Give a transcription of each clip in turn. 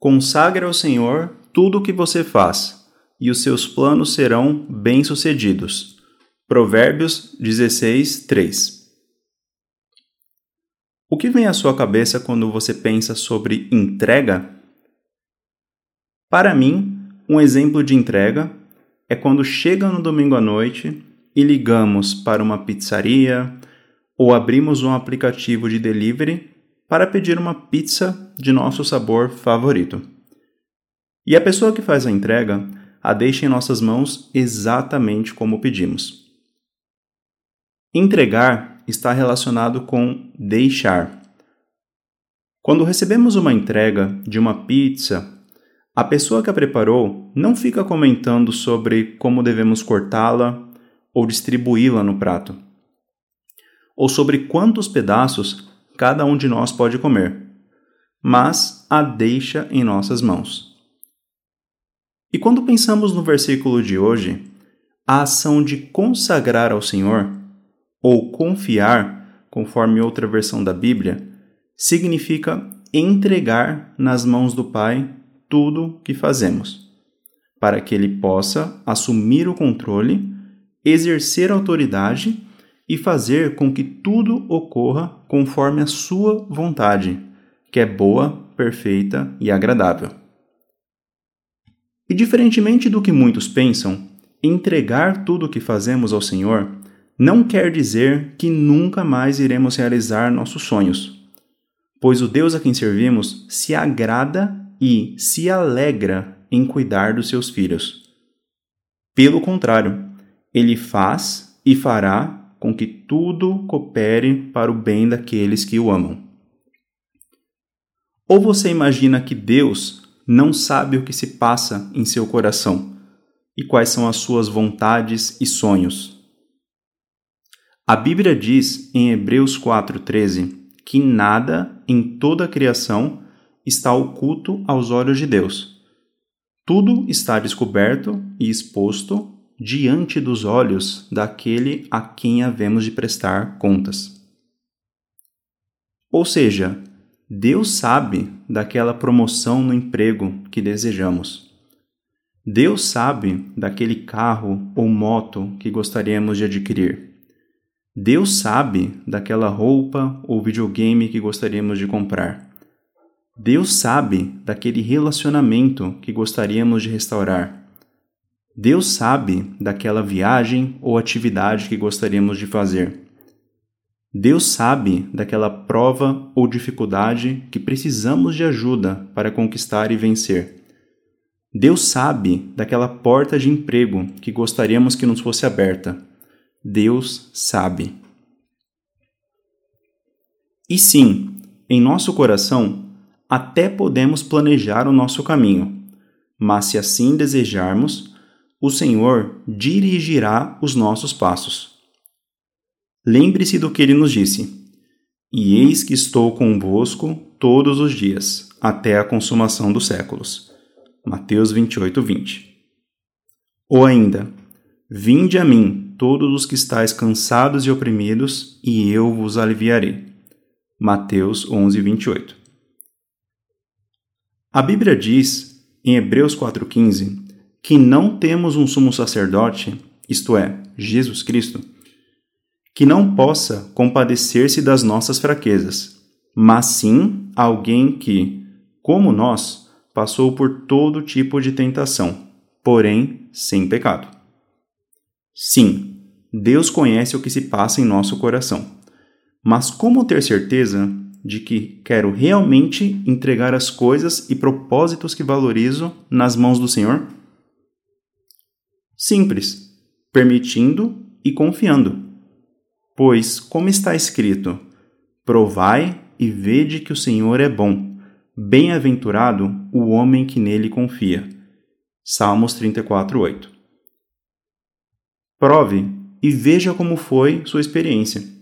Consagre ao Senhor tudo o que você faz, e os seus planos serão bem-sucedidos. Provérbios 16, 3 O que vem à sua cabeça quando você pensa sobre entrega? Para mim, um exemplo de entrega é quando chega no domingo à noite e ligamos para uma pizzaria ou abrimos um aplicativo de delivery para pedir uma pizza de nosso sabor favorito. E a pessoa que faz a entrega a deixa em nossas mãos exatamente como pedimos. Entregar está relacionado com deixar. Quando recebemos uma entrega de uma pizza, a pessoa que a preparou não fica comentando sobre como devemos cortá-la ou distribuí-la no prato, ou sobre quantos pedaços cada um de nós pode comer, mas a deixa em nossas mãos. E quando pensamos no versículo de hoje, a ação de consagrar ao Senhor, ou confiar, conforme outra versão da Bíblia, significa entregar nas mãos do Pai tudo que fazemos, para que Ele possa assumir o controle, exercer autoridade e fazer com que tudo ocorra conforme a Sua vontade, que é boa, perfeita e agradável. E diferentemente do que muitos pensam, entregar tudo o que fazemos ao Senhor não quer dizer que nunca mais iremos realizar nossos sonhos, pois o Deus a quem servimos se agrada e se alegra em cuidar dos seus filhos. Pelo contrário, ele faz e fará com que tudo coopere para o bem daqueles que o amam. Ou você imagina que Deus não sabe o que se passa em seu coração e quais são as suas vontades e sonhos? A Bíblia diz em Hebreus 4,13 que nada em toda a criação está oculto aos olhos de Deus. Tudo está descoberto e exposto diante dos olhos daquele a quem havemos de prestar contas. Ou seja, Deus sabe daquela promoção no emprego que desejamos. Deus sabe daquele carro ou moto que gostaríamos de adquirir. Deus sabe daquela roupa ou videogame que gostaríamos de comprar. Deus sabe daquele relacionamento que gostaríamos de restaurar. Deus sabe daquela viagem ou atividade que gostaríamos de fazer. Deus sabe daquela prova ou dificuldade que precisamos de ajuda para conquistar e vencer. Deus sabe daquela porta de emprego que gostaríamos que nos fosse aberta. Deus sabe. E sim, em nosso coração até podemos planejar o nosso caminho, mas se assim desejarmos, o Senhor dirigirá os nossos passos. Lembre-se do que ele nos disse: E eis que estou convosco todos os dias, até a consumação dos séculos. Mateus 28, 20. Ou ainda, Vinde a mim, todos os que estáis cansados e oprimidos, e eu vos aliviarei. Mateus 11, 28. A Bíblia diz, em Hebreus 4,15, que não temos um sumo sacerdote, isto é, Jesus Cristo, que não possa compadecer-se das nossas fraquezas, mas sim alguém que, como nós, passou por todo tipo de tentação, porém sem pecado. Sim, Deus conhece o que se passa em nosso coração. Mas como ter certeza de que quero realmente entregar as coisas e propósitos que valorizo nas mãos do Senhor? Simples, permitindo e confiando. Pois, como está escrito, provai e vede que o Senhor é bom. Bem-aventurado o homem que nele confia. Salmos 34:8. Prove e veja como foi sua experiência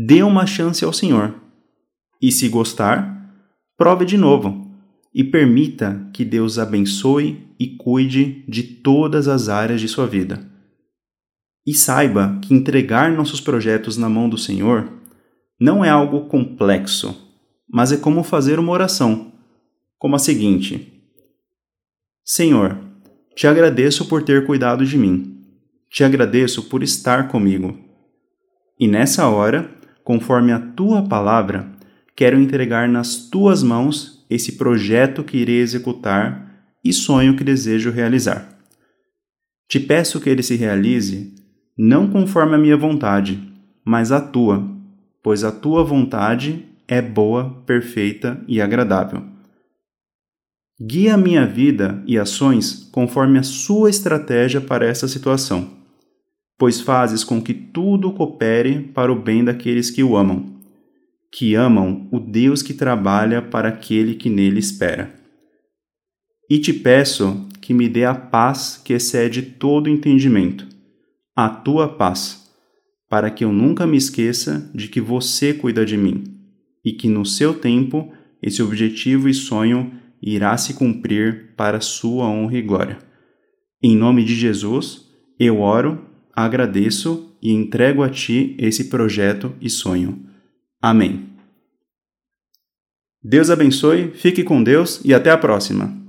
dê uma chance ao Senhor. E se gostar, prove de novo e permita que Deus abençoe e cuide de todas as áreas de sua vida. E saiba que entregar nossos projetos na mão do Senhor não é algo complexo, mas é como fazer uma oração. como a seguinte: Senhor, te agradeço por ter cuidado de mim. Te agradeço por estar comigo. E nessa hora, conforme a tua palavra, quero entregar nas tuas mãos esse projeto que irei executar e sonho que desejo realizar. Te peço que ele se realize não conforme a minha vontade, mas a tua, pois a tua vontade é boa, perfeita e agradável. Guia a minha vida e ações conforme a sua estratégia para essa situação, pois fazes com que tudo coopere para o bem daqueles que o amam, que amam o Deus que trabalha para aquele que nele espera. E te peço que me dê a paz que excede todo entendimento, a tua paz, para que eu nunca me esqueça de que você cuida de mim e que no seu tempo esse objetivo e sonho irá se cumprir para sua honra e glória. Em nome de Jesus, eu oro, agradeço e entrego a ti esse projeto e sonho. Amém. Deus abençoe, fique com Deus e até a próxima.